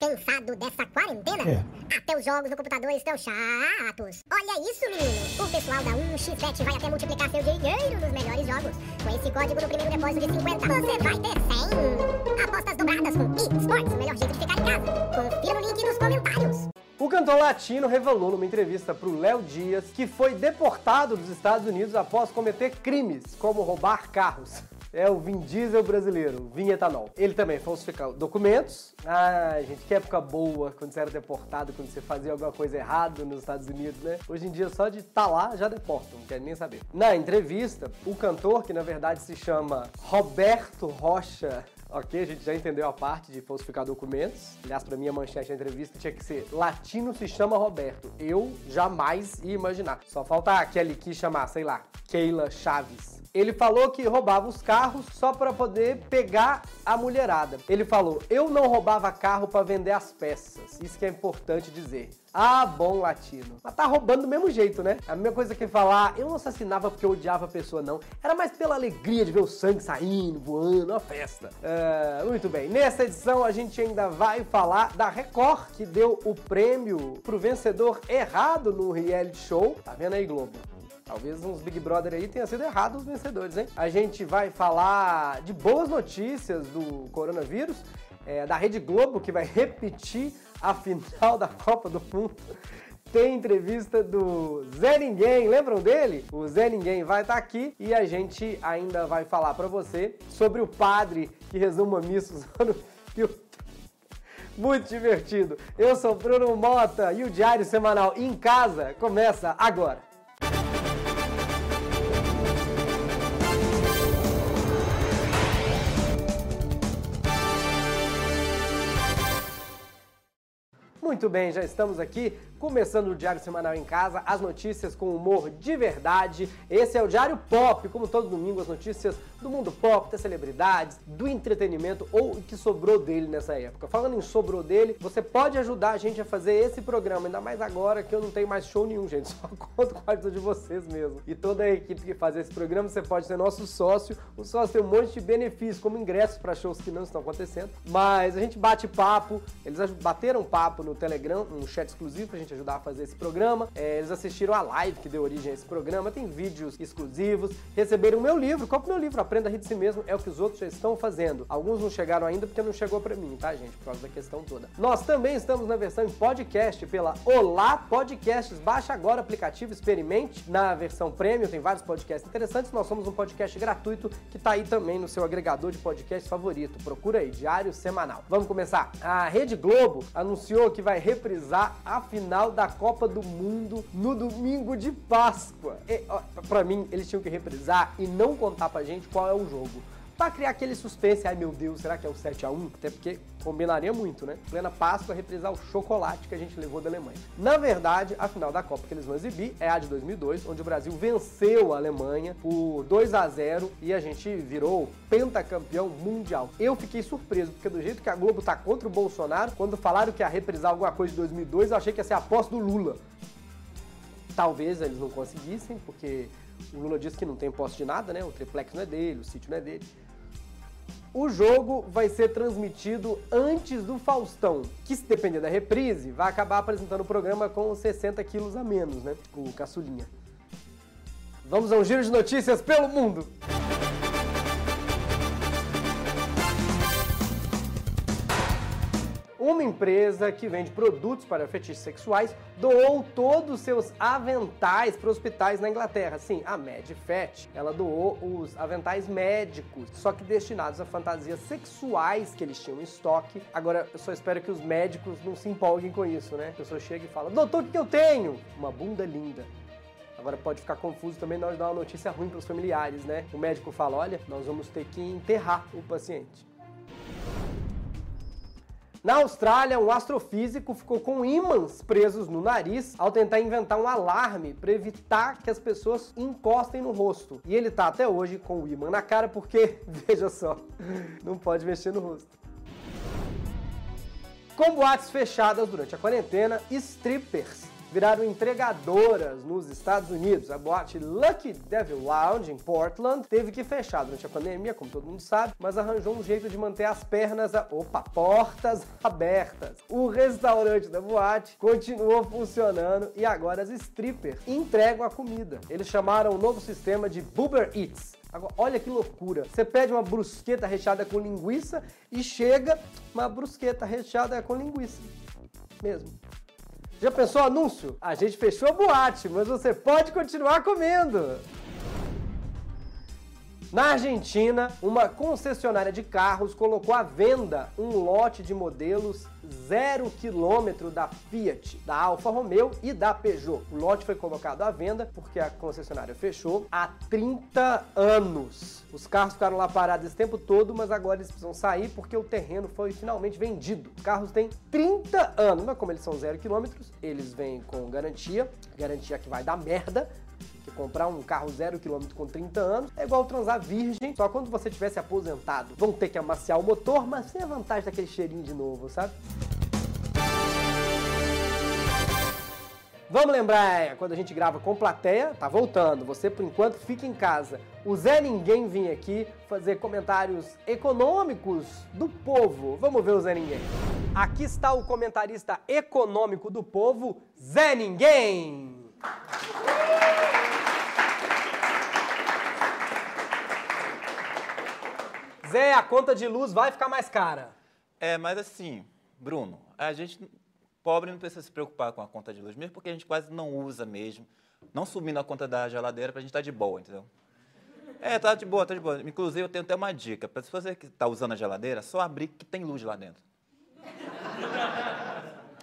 Cansado dessa quarentena? É. Até os jogos no computador estão chatos. Olha isso, menino! O pessoal da 1xBet vai até multiplicar seu dinheiro nos melhores jogos. Com esse código no primeiro depósito de 50, você vai ter 100. Apostas dobradas com eSports, o melhor jeito de ficar em casa. Confira no link nos comentários. O cantor latino revelou numa entrevista para o Léo Dias que foi deportado dos Estados Unidos após cometer crimes, como roubar carros. É o Vin Diesel brasileiro, Vin Etanol. Ele também falsificou documentos. Ah, gente, que época boa quando você era deportado, quando você fazia alguma coisa errada nos Estados Unidos, né? Hoje em dia, só de estar tá lá, já deportam, não quer nem saber. Na entrevista, o cantor, que na verdade se chama Roberto Rocha Ok, a gente já entendeu a parte de falsificar documentos. Aliás, para mim a manchete da entrevista tinha que ser Latino se chama Roberto. Eu jamais ia imaginar. Só falta aquele que chamar, sei lá, Keila Chaves. Ele falou que roubava os carros só para poder pegar a mulherada. Ele falou: "Eu não roubava carro para vender as peças". Isso que é importante dizer. Ah, bom latino. Mas tá roubando do mesmo jeito, né? A mesma coisa que falar, eu não assassinava porque eu odiava a pessoa, não. Era mais pela alegria de ver o sangue saindo, voando, uma festa. Uh, muito bem. Nessa edição a gente ainda vai falar da Record, que deu o prêmio pro vencedor errado no reality show. Tá vendo aí, Globo? Talvez uns Big Brother aí tenha sido errado os vencedores, hein? A gente vai falar de boas notícias do coronavírus, é, da Rede Globo, que vai repetir a final da Copa do Mundo. Tem entrevista do Zé Ninguém, lembram dele? O Zé Ninguém vai estar tá aqui e a gente ainda vai falar para você sobre o padre que resuma missa usando filtro. Muito divertido. Eu sou Bruno Mota e o Diário Semanal em Casa começa agora. Muito bem, já estamos aqui começando o Diário Semanal em Casa, as notícias com humor de verdade. Esse é o Diário Pop, como todo domingo, as notícias do mundo pop, das celebridades, do entretenimento ou o que sobrou dele nessa época. Falando em sobrou dele, você pode ajudar a gente a fazer esse programa, ainda mais agora que eu não tenho mais show nenhum, gente. Só conto com a ajuda de vocês mesmo. E toda a equipe que faz esse programa, você pode ser nosso sócio. O sócio tem um monte de benefícios, como ingressos para shows que não estão acontecendo. Mas a gente bate papo, eles bateram papo no Telegram, um chat exclusivo pra gente ajudar a fazer esse programa. É, eles assistiram a live que deu origem a esse programa, tem vídeos exclusivos, receberam o meu livro. Compre meu livro, Aprenda a Rir de Si Mesmo, é o que os outros já estão fazendo. Alguns não chegaram ainda porque não chegou para mim, tá, gente? Por causa da questão toda. Nós também estamos na versão em podcast pela Olá Podcasts. Baixa agora o aplicativo, experimente. Na versão premium tem vários podcasts interessantes. Nós somos um podcast gratuito que tá aí também no seu agregador de podcast favorito. Procura aí, Diário Semanal. Vamos começar. A Rede Globo anunciou que vai reprisar a final da Copa do Mundo no domingo de Páscoa. E, ó, pra mim, eles tinham que reprisar e não contar pra gente qual é o jogo para criar aquele suspense, ai meu Deus, será que é o 7 a 1 Até porque combinaria muito, né? Plena Páscoa reprisar o chocolate que a gente levou da Alemanha. Na verdade, a final da Copa que eles vão exibir é a de 2002, onde o Brasil venceu a Alemanha por 2 a 0 e a gente virou pentacampeão mundial. Eu fiquei surpreso, porque do jeito que a Globo tá contra o Bolsonaro, quando falaram que ia reprisar alguma coisa de 2002, eu achei que ia ser a posse do Lula. Talvez eles não conseguissem, porque o Lula disse que não tem posse de nada, né? O triplex não é dele, o sítio não é dele. O jogo vai ser transmitido antes do Faustão, que se depender da reprise, vai acabar apresentando o programa com 60 quilos a menos, né? O caçulinha. Vamos a um giro de notícias pelo mundo! Uma empresa que vende produtos para fetiches sexuais doou todos os seus aventais para hospitais na Inglaterra. Sim, a MedFet, ela doou os aventais médicos, só que destinados a fantasias sexuais que eles tinham em estoque. Agora, eu só espero que os médicos não se empolguem com isso, né? A pessoa chega e fala: Doutor, o que eu tenho? Uma bunda linda. Agora pode ficar confuso também na hora de dar uma notícia ruim para os familiares, né? O médico fala: olha, nós vamos ter que enterrar o paciente. Na Austrália, um astrofísico ficou com ímãs presos no nariz ao tentar inventar um alarme para evitar que as pessoas encostem no rosto. E ele tá até hoje com o ímã na cara porque, veja só, não pode mexer no rosto. Com boates fechadas durante a quarentena, strippers viraram entregadoras nos Estados Unidos. A boate Lucky Devil Lounge, em Portland, teve que fechar durante a pandemia, como todo mundo sabe, mas arranjou um jeito de manter as pernas, a... opa, portas abertas. O restaurante da boate continuou funcionando e agora as strippers entregam a comida. Eles chamaram o novo sistema de Uber Eats. Agora, olha que loucura. Você pede uma brusqueta recheada com linguiça e chega uma brusqueta recheada com linguiça. Mesmo. Já pensou anúncio? A gente fechou a boate, mas você pode continuar comendo. Na Argentina, uma concessionária de carros colocou à venda um lote de modelos zero quilômetro da Fiat, da Alfa Romeo e da Peugeot. O lote foi colocado à venda porque a concessionária fechou há 30 anos. Os carros ficaram lá parados esse tempo todo, mas agora eles precisam sair porque o terreno foi finalmente vendido. Os carros têm 30 anos, mas como eles são zero quilômetros, eles vêm com garantia, garantia que vai dar merda, comprar um carro zero quilômetro com 30 anos é igual transar virgem, só quando você tivesse aposentado. Vão ter que amaciar o motor, mas sem a vantagem daquele cheirinho de novo, sabe? Vamos lembrar, é, quando a gente grava com plateia, tá voltando. Você, por enquanto, fica em casa. O Zé Ninguém vinha aqui fazer comentários econômicos do povo. Vamos ver o Zé Ninguém. Aqui está o comentarista econômico do povo, Zé Ninguém. Zé, a conta de luz vai ficar mais cara. É, mas assim, Bruno, a gente pobre não precisa se preocupar com a conta de luz, mesmo porque a gente quase não usa mesmo. Não subindo a conta da geladeira pra gente estar tá de boa, entendeu? É, tá de boa, tá de boa. Inclusive, eu tenho até uma dica. Pra se você que tá usando a geladeira, só abrir que tem luz lá dentro.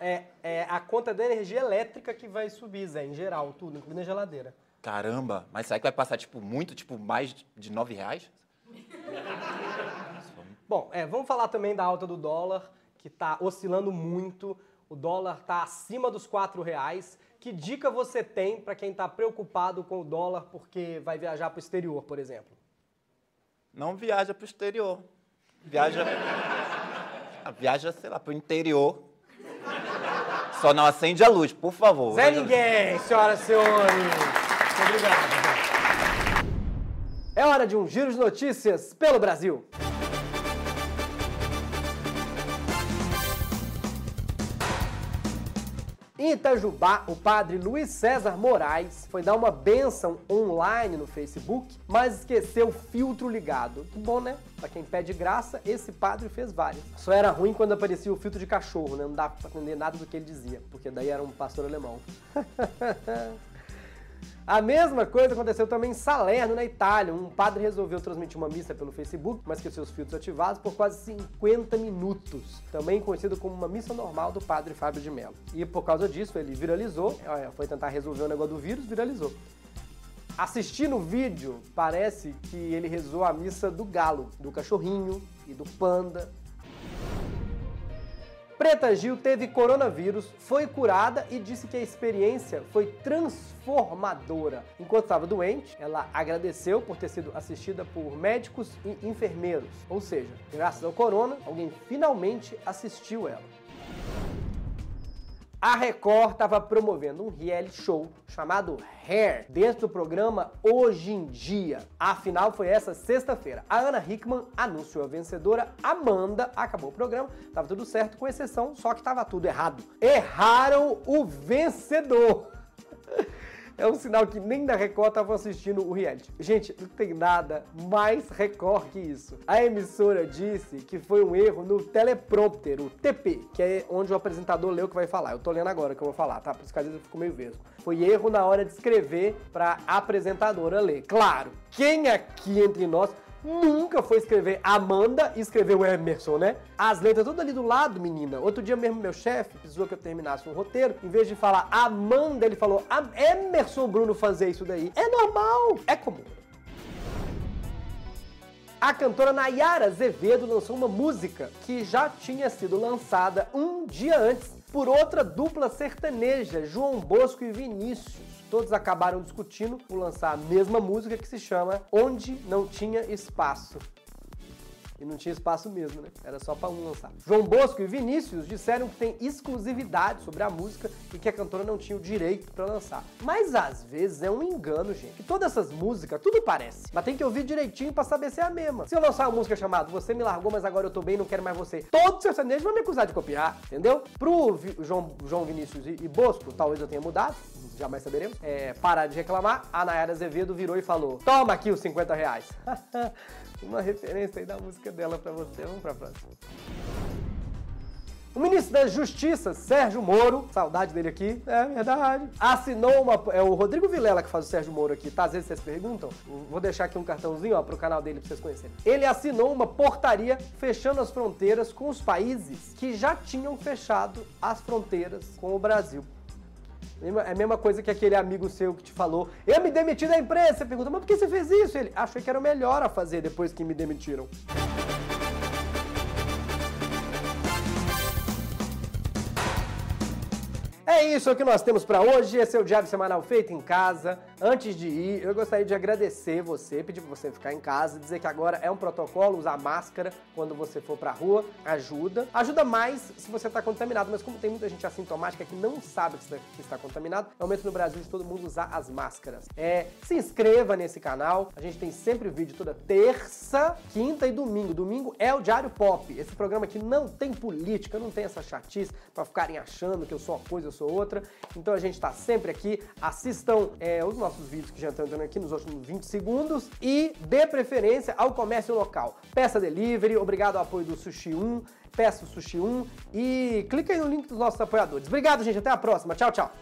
É, é a conta da energia elétrica que vai subir, Zé, em geral, tudo, incluindo a geladeira. Caramba, mas será que vai passar, tipo, muito, tipo, mais de nove reais? Bom, é, vamos falar também da alta do dólar, que está oscilando muito. O dólar está acima dos quatro reais. Que dica você tem para quem está preocupado com o dólar porque vai viajar para o exterior, por exemplo? Não viaja para o exterior. Viaja, viaja, sei lá, para o interior. Só não acende a luz, por favor. Zé Ninguém, senhoras e senhores. Muito obrigado. É hora de um giro de notícias pelo Brasil. Em Itajubá, o padre Luiz César Moraes foi dar uma benção online no Facebook, mas esqueceu o filtro ligado. Que bom, né? Pra quem pede graça, esse padre fez várias. Só era ruim quando aparecia o filtro de cachorro, né? Não dava pra entender nada do que ele dizia, porque daí era um pastor alemão. A mesma coisa aconteceu também em Salerno, na Itália. Um padre resolveu transmitir uma missa pelo Facebook, mas com seus filtros ativados, por quase 50 minutos. Também conhecido como uma missa normal do padre Fábio de Mello. E por causa disso, ele viralizou, foi tentar resolver o negócio do vírus, viralizou. Assistindo o vídeo, parece que ele rezou a missa do galo, do cachorrinho e do panda Preta Gil teve coronavírus, foi curada e disse que a experiência foi transformadora. Enquanto estava doente, ela agradeceu por ter sido assistida por médicos e enfermeiros. Ou seja, graças ao corona, alguém finalmente assistiu ela a Record estava promovendo um reality show chamado Hair dentro do programa Hoje em Dia. A final foi essa sexta-feira. A Ana Hickman anunciou a vencedora, Amanda acabou o programa, tava tudo certo com exceção, só que tava tudo errado. Erraram o vencedor é um sinal que nem da Record estavam assistindo o reality. Gente, não tem nada mais Record que isso. A emissora disse que foi um erro no teleprompter, o TP, que é onde o apresentador lê o que vai falar. Eu tô lendo agora o que eu vou falar, tá? Por isso que às vezes eu fico meio vesgo. Foi erro na hora de escrever pra apresentadora ler. Claro, quem aqui entre nós nunca foi escrever Amanda e escreveu Emerson, né? As letras tudo ali do lado, menina. Outro dia mesmo meu chefe precisou que eu terminasse um roteiro, em vez de falar Amanda, ele falou Emerson Bruno fazer isso daí. É normal, é comum. A cantora Nayara Azevedo lançou uma música que já tinha sido lançada um dia antes por outra dupla sertaneja, João Bosco e Vinícius todos acabaram discutindo por lançar a mesma música que se chama Onde Não Tinha Espaço. E não tinha espaço mesmo, né? Era só pra um lançar. João Bosco e Vinícius disseram que tem exclusividade sobre a música e que a cantora não tinha o direito pra lançar. Mas às vezes é um engano, gente. Que todas essas músicas, tudo parece. Mas tem que ouvir direitinho pra saber se é a mesma. Se eu lançar uma música chamada Você Me Largou, mas agora eu tô bem, não quero mais você, todo sertanejo vai me acusar de copiar, entendeu? Pro Vi- João, João Vinícius e, e Bosco, talvez eu tenha mudado, jamais saberemos, é, parar de reclamar, a Nayara Azevedo virou e falou, toma aqui os 50 reais. Uma referência aí da música dela pra você. Vamos pra próxima. O ministro da Justiça, Sérgio Moro, saudade dele aqui, é verdade, assinou uma. É o Rodrigo Vilela que faz o Sérgio Moro aqui, tá? Às vezes vocês perguntam. Vou deixar aqui um cartãozinho, ó, pro canal dele pra vocês conhecerem. Ele assinou uma portaria fechando as fronteiras com os países que já tinham fechado as fronteiras com o Brasil. É a mesma coisa que aquele amigo seu que te falou, eu me demiti da empresa. Você pergunta, mas por que você fez isso? Ele, achei que era o melhor a fazer depois que me demitiram. É isso é que nós temos pra hoje. Esse é o Diário Semanal feito em casa. Antes de ir, eu gostaria de agradecer você, pedir pra você ficar em casa, dizer que agora é um protocolo usar máscara quando você for pra rua. Ajuda. Ajuda mais se você tá contaminado, mas como tem muita gente assintomática que não sabe que está, que está contaminado, é o momento no Brasil de todo mundo usar as máscaras. É, se inscreva nesse canal. A gente tem sempre vídeo toda terça, quinta e domingo. Domingo é o Diário Pop. Esse programa aqui não tem política, não tem essa chatice pra ficarem achando que eu sou uma coisa, eu sou outra. Então a gente tá sempre aqui. Assistam é, os nossos vídeos que já estão entrando aqui nos últimos 20 segundos e dê preferência ao comércio local. Peça delivery, obrigado ao apoio do Sushi 1, peça o Sushi 1 e clica aí no link dos nossos apoiadores. Obrigado, gente. Até a próxima. Tchau, tchau.